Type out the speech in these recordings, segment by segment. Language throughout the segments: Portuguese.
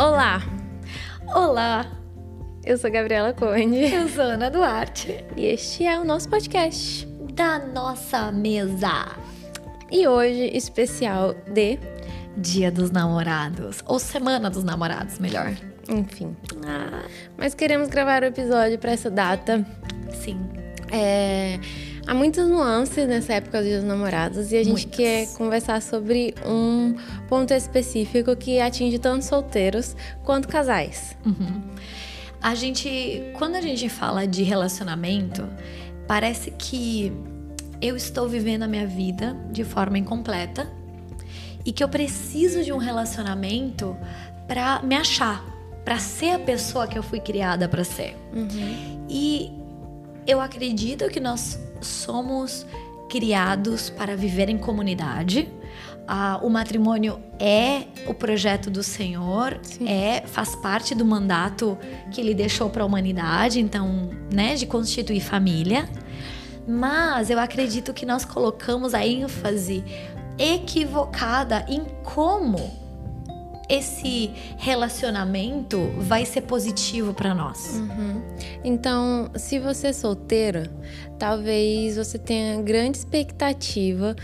Olá, Olá, eu sou Gabriela Conde eu sou Ana Duarte, e este é o nosso podcast. da nossa mesa. E hoje, especial de. Dia dos Namorados, ou Semana dos Namorados, melhor. Enfim. Ah, Mas queremos gravar o episódio para essa data. sim. É, há muitas nuances nessa época dos Namorados e a gente Muitas. quer conversar sobre um ponto específico que atinge tanto solteiros quanto casais. A gente, quando a gente fala de relacionamento, parece que eu estou vivendo a minha vida de forma incompleta e que eu preciso de um relacionamento pra me achar, pra ser a pessoa que eu fui criada pra ser. E eu acredito que nós somos criados para viver em comunidade. Ah, o matrimônio é o projeto do Senhor, Sim. é faz parte do mandato que ele deixou para a humanidade, então, né, de constituir família. Mas eu acredito que nós colocamos a ênfase equivocada em como esse relacionamento vai ser positivo para nós. Uhum. Então, se você é solteiro, talvez você tenha grande expectativa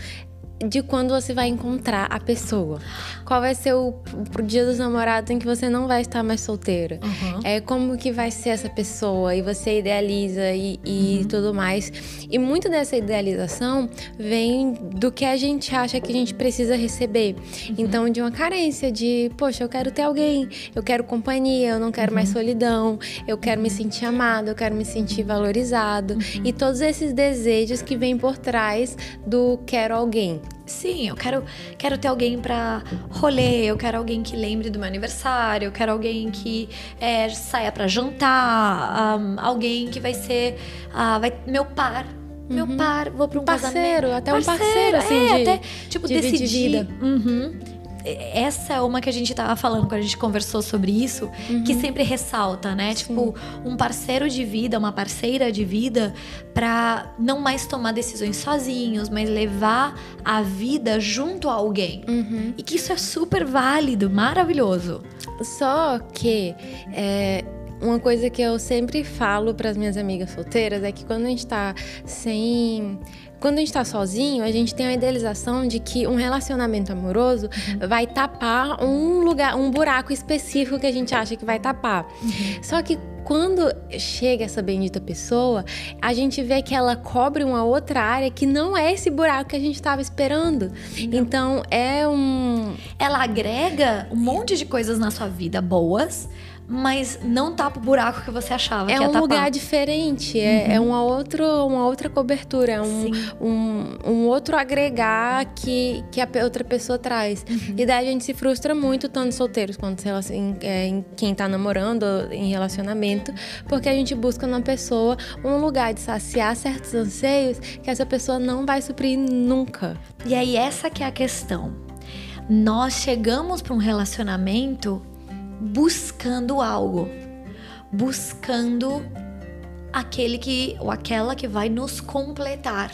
de quando você vai encontrar a pessoa. Qual vai ser o pro dia dos namorados em que você não vai estar mais solteira? Uhum. É como que vai ser essa pessoa e você idealiza e, e tudo mais. E muito dessa idealização vem do que a gente acha que a gente precisa receber. Então, de uma carência de, poxa, eu quero ter alguém, eu quero companhia, eu não quero mais solidão, eu quero me sentir amado, eu quero me sentir valorizado. E todos esses desejos que vêm por trás do quero alguém. Sim, eu quero, quero ter alguém pra rolê, eu quero alguém que lembre do meu aniversário, eu quero alguém que é, saia pra jantar, ahn, alguém que vai ser ah, vai, meu par. Meu par, vou pra um Parceiro, casamento. até um parceiro, assim, é, de- até, tipo, dividir decidir. Uhum. Essa é uma que a gente tava falando quando a gente conversou sobre isso, que sempre ressalta, né? Tipo, um parceiro de vida, uma parceira de vida, pra não mais tomar decisões sozinhos, mas levar a vida junto a alguém. Uhum. E que isso é super válido, maravilhoso. Só que é, uma coisa que eu sempre falo para as minhas amigas solteiras é que quando a gente tá sem. Quando a gente tá sozinho, a gente tem a idealização de que um relacionamento amoroso vai tapar um lugar, um buraco específico que a gente acha que vai tapar. Só que quando chega essa bendita pessoa, a gente vê que ela cobre uma outra área que não é esse buraco que a gente estava esperando. Então é um, Ela agrega um monte de coisas na sua vida boas, mas não tapa o buraco que você achava É que ia um tapar. lugar diferente, é, é uma, outro, uma outra cobertura, é um, um, um outro agregar que, que a outra pessoa traz. E daí a gente se frustra muito, tanto solteiros quanto em, é, em quem tá namorando, ou em relacionamento, porque a gente busca na pessoa um lugar de saciar certos anseios que essa pessoa não vai suprir nunca. E aí essa que é a questão. Nós chegamos para um relacionamento buscando algo, buscando aquele que ou aquela que vai nos completar,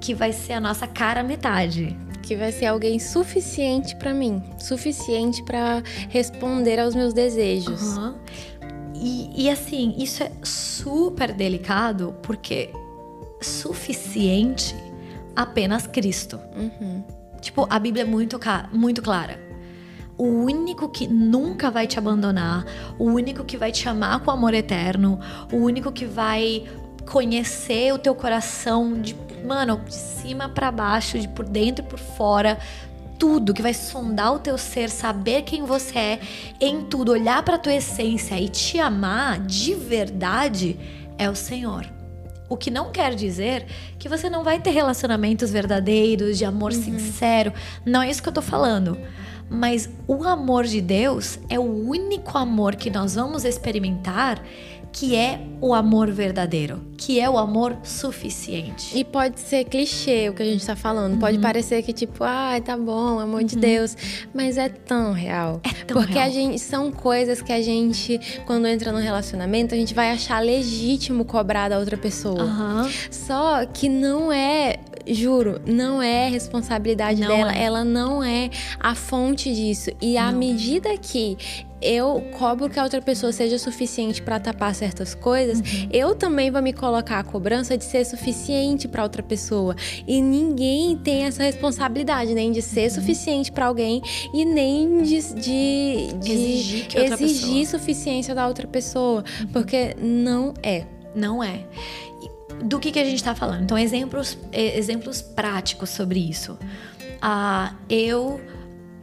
que vai ser a nossa cara metade. Que vai ser alguém suficiente pra mim, suficiente pra responder aos meus desejos. Aham. E, e assim, isso é super delicado porque suficiente apenas Cristo. Uhum. Tipo, a Bíblia é muito, muito clara. O único que nunca vai te abandonar, o único que vai te amar com amor eterno, o único que vai conhecer o teu coração de, mano, de cima pra baixo, de por dentro e por fora, tudo, que vai sondar o teu ser, saber quem você é em tudo, olhar pra tua essência e te amar de verdade é o Senhor. O que não quer dizer que você não vai ter relacionamentos verdadeiros, de amor sincero. Não é isso que eu tô falando. Mas o amor de Deus é o único amor que nós vamos experimentar que é o amor verdadeiro, que é o amor suficiente. E pode ser clichê o que a gente tá falando. Uhum. Pode parecer que, tipo, ai, tá bom, amor de Deus. Mas é tão real. É tão Porque real. a gente são coisas que a gente, quando entra no relacionamento, a gente vai achar legítimo cobrar da outra pessoa. Aham. Só que não é juro, não é responsabilidade Não dela, é. ela não é a fonte disso. E à Não. medida que eu cobro que a outra pessoa seja suficiente pra tapar certas coisas, Uhum. eu também vou me colocar a cobrança de ser suficiente pra outra pessoa. E ninguém tem essa responsabilidade, nem de ser Uhum. suficiente pra alguém e nem de, de, de Exigir exigir. Uhum. suficiência da outra pessoa. Porque não é. Não é. Do que, que a gente tá falando? Então, exemplos, exemplos práticos sobre isso. Ah, eu,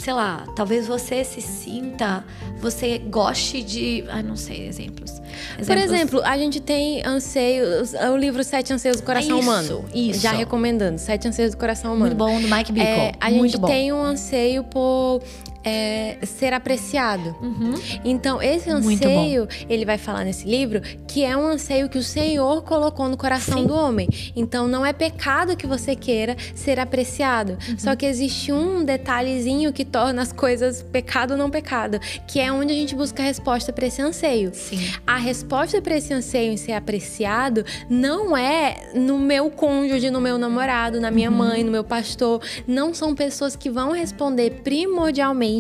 sei lá, talvez você se sinta, você goste de. Ah, não sei, exemplos. Por Exemplos- exemplo, a gente tem anseios, o livro Sete Anseios do Coração Isso, Humano. isso. Já recomendando, Sete Anseios do Coração Humano. Muito bom, do Mike Bickle. É, a Muito gente bom. tem um anseio por é, ser apreciado. Uhum. Então, esse anseio, ele vai falar nesse livro, que é um anseio que o Senhor colocou no coração Sim. do homem. Então, não é pecado que você queira ser apreciado. Uhum. Só que existe um detalhezinho que torna as coisas pecado ou não pecado, que é onde a gente busca a resposta para esse anseio. Sim. A resposta para esse anseio em ser apreciado não é no meu cônjuge, no meu namorado, na minha mãe, no meu pastor. Não são pessoas que vão responder primordialmente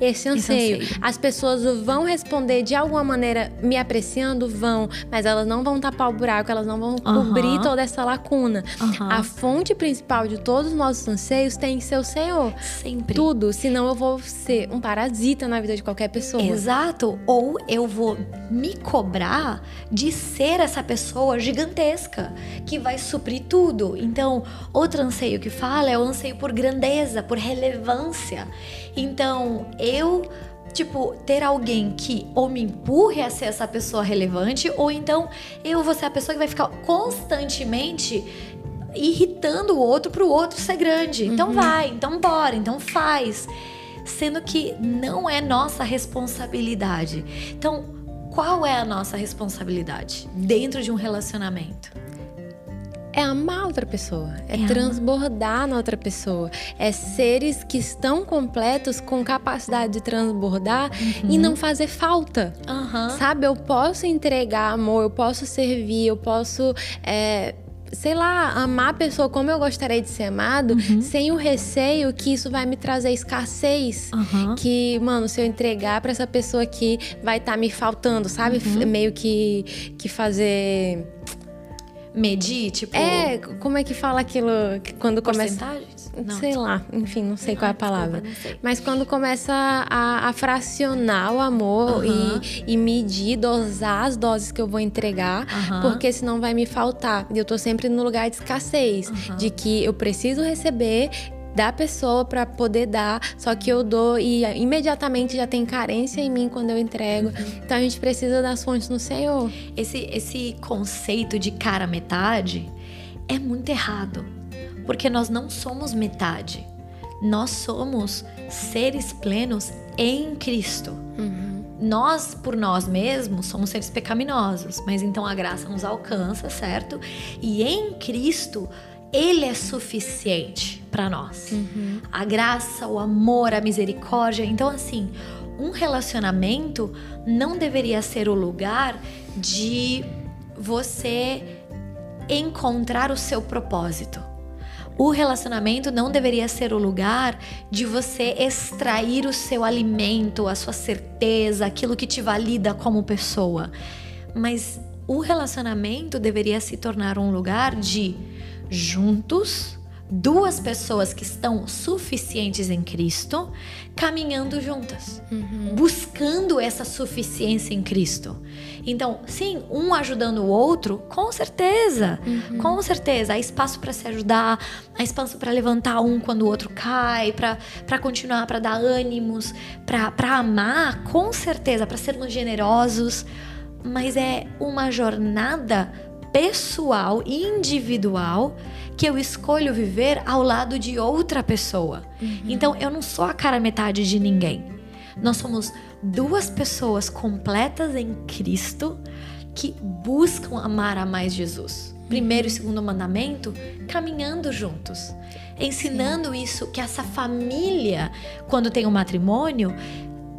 esse anseio. anseio. As pessoas vão responder de alguma maneira me apreciando, vão, mas elas não vão tapar o buraco, elas não vão cobrir toda essa lacuna. A fonte principal de todos os nossos anseios tem que ser o Senhor. Sempre. Tudo, senão eu vou ser um parasita na vida de qualquer pessoa. Exato. Ou eu vou me cobrar de ser essa pessoa gigantesca que vai suprir tudo. Então, outro anseio que fala é o anseio por grandeza, por relevância. Então, eu. Tipo, ter alguém que ou me empurre a ser essa pessoa relevante, ou então eu vou ser a pessoa que vai ficar constantemente irritando o outro pro outro ser grande. Então vai, então bora, então faz. Sendo que não é nossa responsabilidade. Então, qual é a nossa responsabilidade dentro de um relacionamento? É amar outra pessoa, é, É amar. transbordar na outra pessoa, é seres que estão completos com capacidade de transbordar e Uhum. não fazer falta. Aham. Sabe, eu posso entregar amor, eu posso servir, eu posso, é, sei lá, amar a pessoa como eu gostaria de ser amado, Uhum. sem o receio que isso vai me trazer escassez. Aham. Que, mano, se eu entregar pra essa pessoa aqui, vai estar me faltando, sabe? Uhum. Meio que, que fazer. Medir, tipo. É, como é que fala aquilo que quando começa. porcentagens? Sei lá, enfim, não sei qual é a desculpa, palavra. não sei. Mas quando começa a, a fracionar o amor e, e medir, dosar as doses que eu vou entregar, Aham. porque senão vai me faltar. E eu tô sempre no lugar de escassez, de que eu preciso receber da pessoa pra poder dar, só que eu dou e imediatamente já tem carência em mim quando eu entrego. Uhum. Então a gente precisa das fontes no Senhor. Esse, esse conceito de cara metade é muito errado. Porque nós não somos metade. Nós somos seres plenos em Cristo. Nós, por nós mesmos, somos seres pecaminosos, mas então a graça nos alcança, certo? E em Cristo, Ele é suficiente para nós. A graça, o amor, a misericórdia. Então, assim, um relacionamento não deveria ser o lugar de você encontrar o seu propósito. O relacionamento não deveria ser o lugar de você extrair o seu alimento, a sua certeza, aquilo que te valida como pessoa. Mas o relacionamento deveria se tornar um lugar de juntos, duas pessoas que estão suficientes em Cristo, caminhando juntas, buscando essa suficiência em Cristo. Então, sim, um ajudando o outro, com certeza, com certeza. Há espaço para se ajudar, há espaço para levantar um quando o outro cai, para continuar, para dar ânimos, para amar, com certeza, para sermos generosos. Mas é uma jornada pessoal, individual, que eu escolho viver ao lado de outra pessoa. Então eu não sou a cara metade de ninguém. Nós somos duas pessoas completas em Cristo que buscam amar a mais Jesus. Primeiro e segundo mandamento, caminhando juntos, ensinando isso que essa família, quando tem um matrimônio,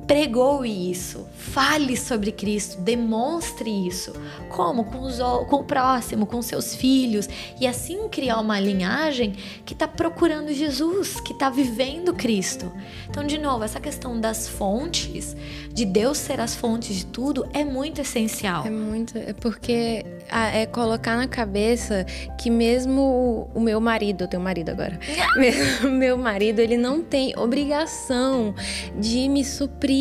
pregou isso, fale sobre Cristo, demonstre isso. Como? Com, os, com o próximo, com seus filhos. E assim criar uma linhagem que está procurando Jesus, que está vivendo Cristo. Então, de novo, essa questão das fontes, de Deus ser as fontes de tudo, é muito essencial. É muito. É porque é colocar na cabeça que mesmo o meu marido, eu tenho marido agora, meu marido, ele não tem obrigação de me suprir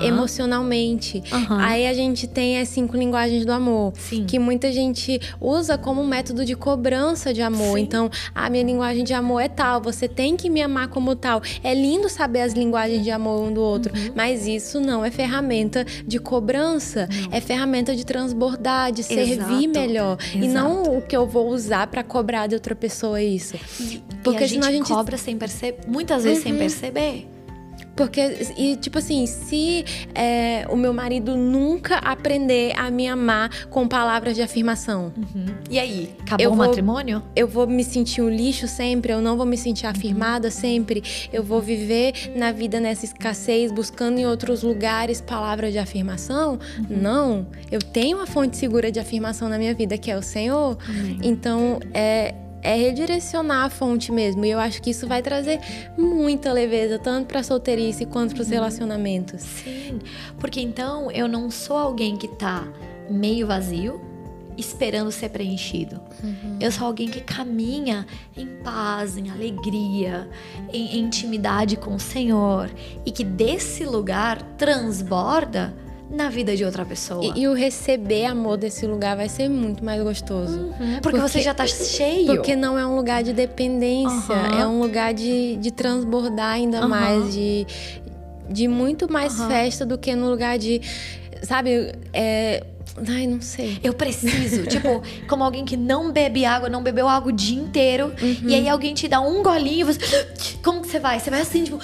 emocionalmente. Aí a gente tem as cinco linguagens do amor, Sim. que muita gente usa como um método de cobrança de amor. Sim. Então, a minha linguagem de amor é tal, você tem que me amar como tal. É lindo saber as linguagens de amor um do outro, uhum. mas isso não é ferramenta de cobrança, não. é ferramenta de transbordar, de Exato. servir melhor. Exato. E não o que eu vou usar para cobrar de outra pessoa isso. Porque e a senão gente a gente cobra sem perceber, muitas vezes uhum. sem perceber. Porque, e tipo assim, se é, o meu marido nunca aprender a me amar com palavras de afirmação. Uhum. E aí? Acabou eu o vou, matrimônio? Eu vou me sentir um lixo sempre, eu não vou me sentir uhum. afirmada uhum. sempre. Eu vou viver na vida nessa escassez, buscando em outros lugares palavras de afirmação. Uhum. Não. Eu tenho uma fonte segura de afirmação na minha vida, que é o Senhor. Então, é é redirecionar a fonte mesmo. E eu acho que isso vai trazer muita leveza, tanto para a solteirice quanto para os relacionamentos. Sim, porque então eu não sou alguém que tá meio vazio, esperando ser preenchido. Uhum. Eu sou alguém que caminha em paz, em alegria, em, em intimidade com o Senhor e que desse lugar transborda na vida de outra pessoa. E, e, o receber amor desse lugar vai ser muito mais gostoso. Uhum, porque, porque, você já tá cheio. Porque não é um lugar de dependência, uhum. é um lugar de, de transbordar ainda uhum. mais, de, de muito mais festa do que no lugar de. Sabe, é. Ai, não sei. Eu preciso. tipo, como alguém que não bebe água, não bebeu água o dia inteiro. Uhum. E aí alguém te dá um golinho e você. Como que você vai? Você vai assim, tipo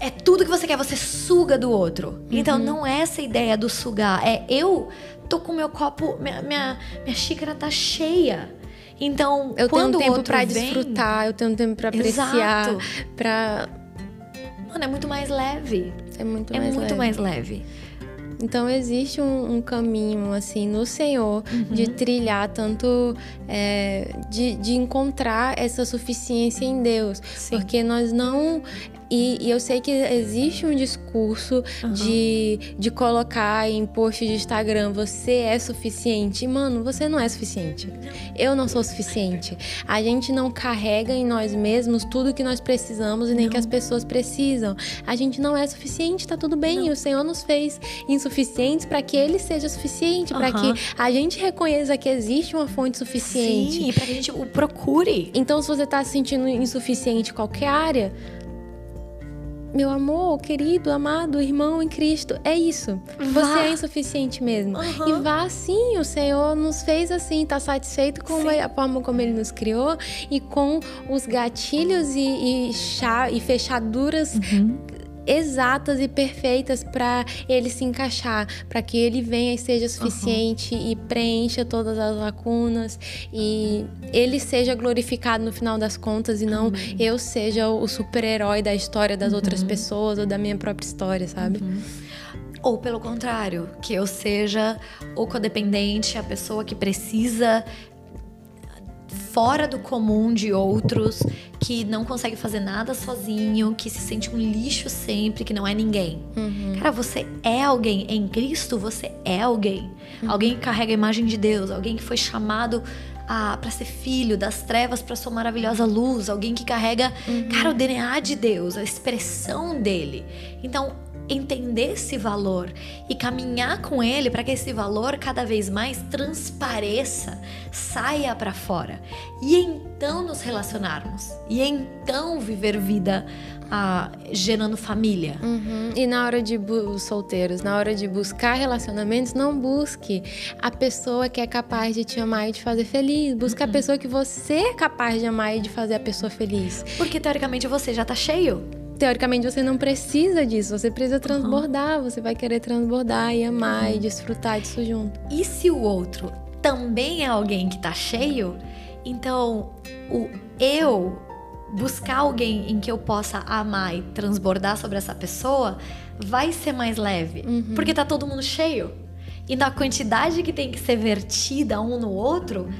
é tudo que você quer, você suga do outro. Então, uhum. Então não é essa ideia do sugar, é eu tô com meu copo, minha, minha, minha xícara tá cheia. Então, eu quando tenho tempo para desfrutar, eu tenho tempo para apreciar, para Mano, é muito mais leve. É muito é mais muito leve. mais leve. Então existe um, um, caminho assim no Senhor uhum. de trilhar tanto é, de, de encontrar essa suficiência em Deus, Sim. porque nós não e, e, eu sei que existe um discurso uhum. de, de colocar em post de Instagram: você é suficiente. Mano, você não é suficiente. Eu não sou suficiente. A gente não carrega em nós mesmos tudo que nós precisamos e nem não. que as pessoas precisam. A gente não é suficiente, tá tudo bem. O Senhor nos fez insuficientes para que Ele seja suficiente, uhum. para que a gente reconheça que existe uma fonte suficiente. Sim, para que a gente o procure. Então, se você tá se sentindo insuficiente em qualquer área, meu amor, querido, amado, irmão em Cristo, é isso. Vá. Você é insuficiente mesmo. Uhum. E vá assim, o Senhor nos fez assim, tá satisfeito com Sim. a forma como Ele nos criou e com os gatilhos e, e, chá, e fechaduras uhum exatas e perfeitas para ele se encaixar, para que ele venha e seja suficiente uhum. e preencha todas as lacunas e ele seja glorificado no final das contas e não Amém. eu seja o super-herói da história das uhum. outras pessoas ou da minha própria história, sabe? Uhum. Ou pelo contrário, que eu seja o codependente, a pessoa que precisa fora do comum de outros, que não consegue fazer nada sozinho, que se sente um lixo sempre, que não é ninguém. Uhum. Cara, você é alguém. Em Cristo, você é alguém. Uhum. Alguém que carrega a imagem de Deus, alguém que foi chamado para ser filho das trevas para sua maravilhosa luz, alguém que carrega, uhum. cara, o DNA de Deus, a expressão dele. Então, entender esse valor e caminhar com ele para que esse valor cada vez mais transpareça, saia para fora. E então nos relacionarmos. E então viver vida ah, gerando família. Uhum. E na hora de solteiros, na hora de buscar relacionamentos, não busque a pessoa que é capaz de te amar e de fazer feliz. Busque uhum. a pessoa que você é capaz de amar e de fazer a pessoa feliz. Porque teoricamente você já tá cheio teoricamente você não precisa disso, você precisa transbordar, uhum. você vai querer transbordar e amar uhum. e desfrutar disso junto. E se o outro também é alguém que tá cheio, então o eu buscar alguém em que eu possa amar e transbordar sobre essa pessoa vai ser mais leve. Uhum. Porque tá todo mundo cheio. E na quantidade que tem que ser vertida um no outro,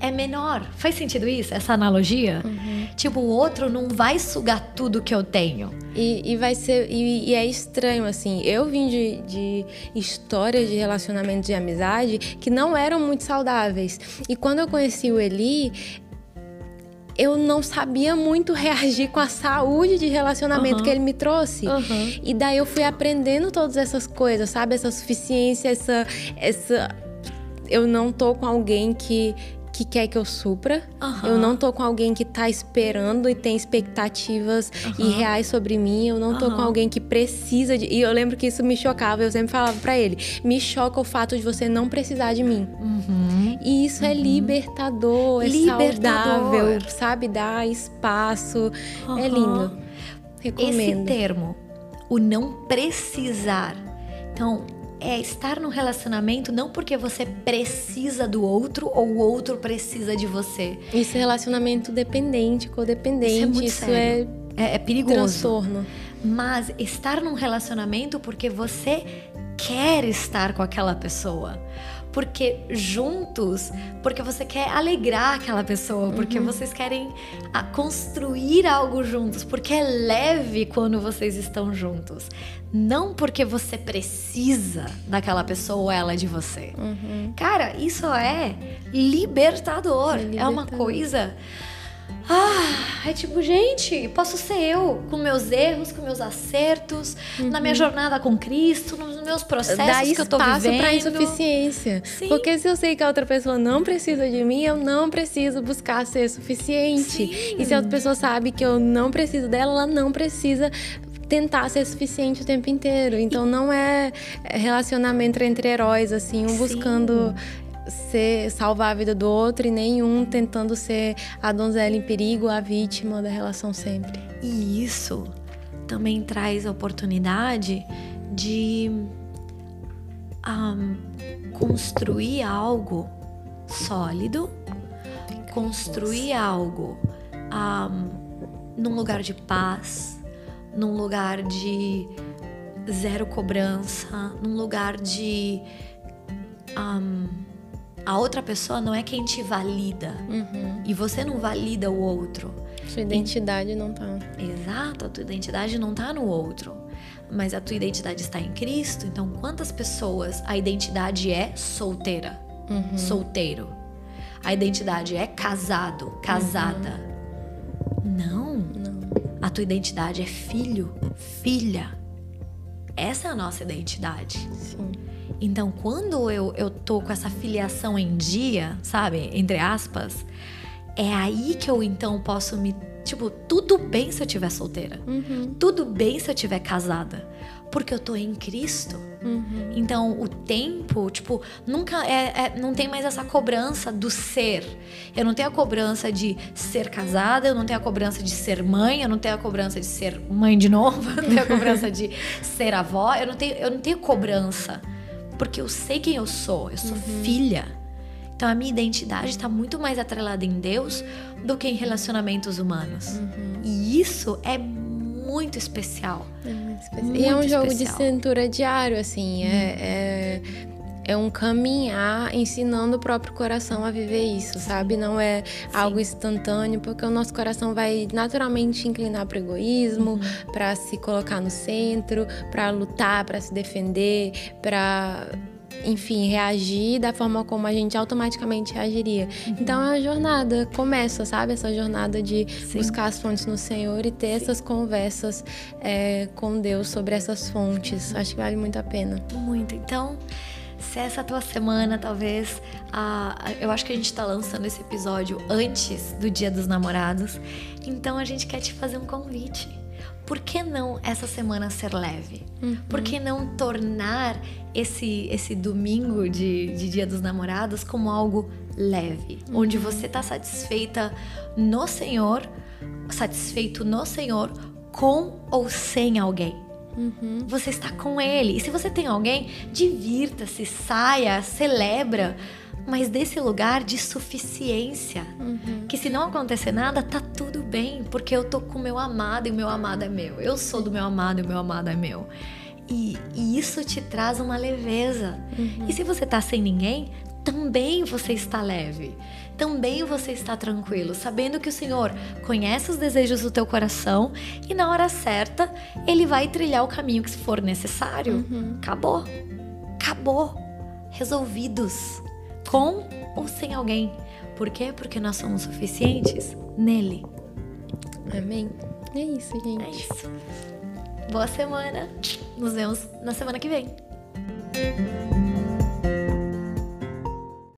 é menor. Faz sentido isso? Essa analogia? Uhum. Tipo, o outro não vai sugar tudo que eu tenho. E, e vai ser. E, e, é estranho, assim. Eu vim de, de histórias de relacionamento de amizade que não eram muito saudáveis. E quando eu conheci o Eli, eu não sabia muito reagir com a saúde de relacionamento uhum. que ele me trouxe. Uhum. E daí eu fui aprendendo todas essas coisas, sabe? Essa suficiência, essa. essa eu não tô com alguém que que quer que eu supra. Uhum. Eu não tô com alguém que tá esperando e tem expectativas uhum. irreais sobre mim. Eu não tô uhum. com alguém que precisa de. E eu lembro que isso me chocava. Eu sempre falava para ele: me choca o fato de você não precisar de mim. Uhum. E isso é uhum. libertador, é libertador. saudável, sabe? Dá espaço. É lindo. Recomendo. Esse termo, o não precisar. Então, é estar no relacionamento não porque você precisa do outro ou o outro precisa de você. Isso é relacionamento dependente, codependente. Isso é, muito isso sério. É, é, é perigoso. Transtorno. Mas estar num relacionamento porque você quer estar com aquela pessoa porque juntos, porque você quer alegrar aquela pessoa, porque uhum. vocês querem ah, construir algo juntos, porque é leve quando vocês estão juntos. Não porque você precisa daquela pessoa ou ela de você. Uhum. Cara, isso é libertador. É, libertador. é uma coisa ah, é tipo, gente, posso ser eu, com meus erros, com meus acertos, uhum. na minha uhum. jornada com Cristo, nos meus processos Dá que eu tô vivendo. pra insuficiência. Sim. Porque se eu sei que a outra pessoa não precisa de mim, eu não preciso buscar ser suficiente. Sim. E se a outra pessoa sabe que eu não preciso dela, ela não precisa tentar ser suficiente o tempo inteiro. Então não é relacionamento entre heróis, assim, um Sim. Ser salvar a vida do outro e nenhum tentando ser a donzela em perigo, a vítima da relação sempre. E isso também traz a oportunidade de um, construir algo sólido, construir algo um, num lugar de paz, num lugar de zero cobrança, num lugar de um, a outra pessoa não é quem te valida. Uhum. E você não valida o outro. Sua identidade e... não tá. Exato, a tua identidade não tá no outro. Mas a tua identidade está em Cristo. Então, quantas pessoas a identidade é solteira? Uhum. Solteiro. A identidade é casado, casada. Uhum. Não. Não. A tua identidade é filho, filha. Essa é a nossa identidade. Sim. Então, quando eu, eu tô com essa filiação em dia, sabe? Entre aspas, é aí que eu então posso me. Tipo, tudo bem se eu estiver solteira. Uhum. Tudo bem se eu estiver casada. Porque eu tô em Cristo. Uhum. Então, o tempo, tipo, nunca é, é, Não tem mais essa cobrança do ser. Eu não tenho a cobrança de ser casada, eu não tenho a cobrança de ser mãe, eu não tenho a cobrança de ser mãe de novo, eu não tenho a cobrança de ser avó, eu não tenho, eu não tenho cobrança porque eu sei quem eu sou, eu sou uhum. filha. Então a minha identidade está muito mais atrelada em Deus do que em relacionamentos humanos. Uhum. E isso é muito especial. É muito especial. Muito e é um especial. jogo de cintura diário, assim. Uhum. É, é é um caminhar ensinando o próprio coração a viver isso, sabe? Não é Sim. algo instantâneo, porque o nosso coração vai naturalmente inclinar para o egoísmo, uhum. para se colocar no centro, para lutar, para se defender, para enfim, reagir da forma como a gente automaticamente reagiria. Uhum. Então é uma jornada, começa, sabe? Essa jornada de Sim. buscar as fontes no Senhor e ter Sim. essas conversas é, com Deus sobre essas fontes. Acho que vale muito a pena. Muito. Então se essa tua semana, talvez, a, eu acho que a gente tá lançando esse episódio antes do Dia dos Namorados, então a gente quer te fazer um convite. Por que não essa semana ser leve? Uhum. Por que não tornar esse, esse domingo de, de Dia dos Namorados como algo leve? Uhum. Onde você tá satisfeita no Senhor, satisfeito no Senhor com ou sem alguém. Uhum. Você está com ele. E se você tem alguém, divirta-se, saia, celebra. Mas desse lugar de suficiência. Uhum. Que se não acontecer nada, tá tudo bem, porque eu tô com o meu amado e o meu amado é meu. Eu sou do meu amado e o meu amado é meu. E, e isso te traz uma leveza. Uhum. E se você tá sem ninguém, também você está leve. Também você está tranquilo, sabendo que o Senhor conhece os desejos do teu coração e na hora certa ele vai trilhar o caminho que for necessário. Uhum. Acabou. Acabou. Resolvidos. Com ou sem alguém. Por quê? Porque nós somos suficientes nele. Amém. É isso, gente. É isso. Boa semana. Nos vemos na semana que vem.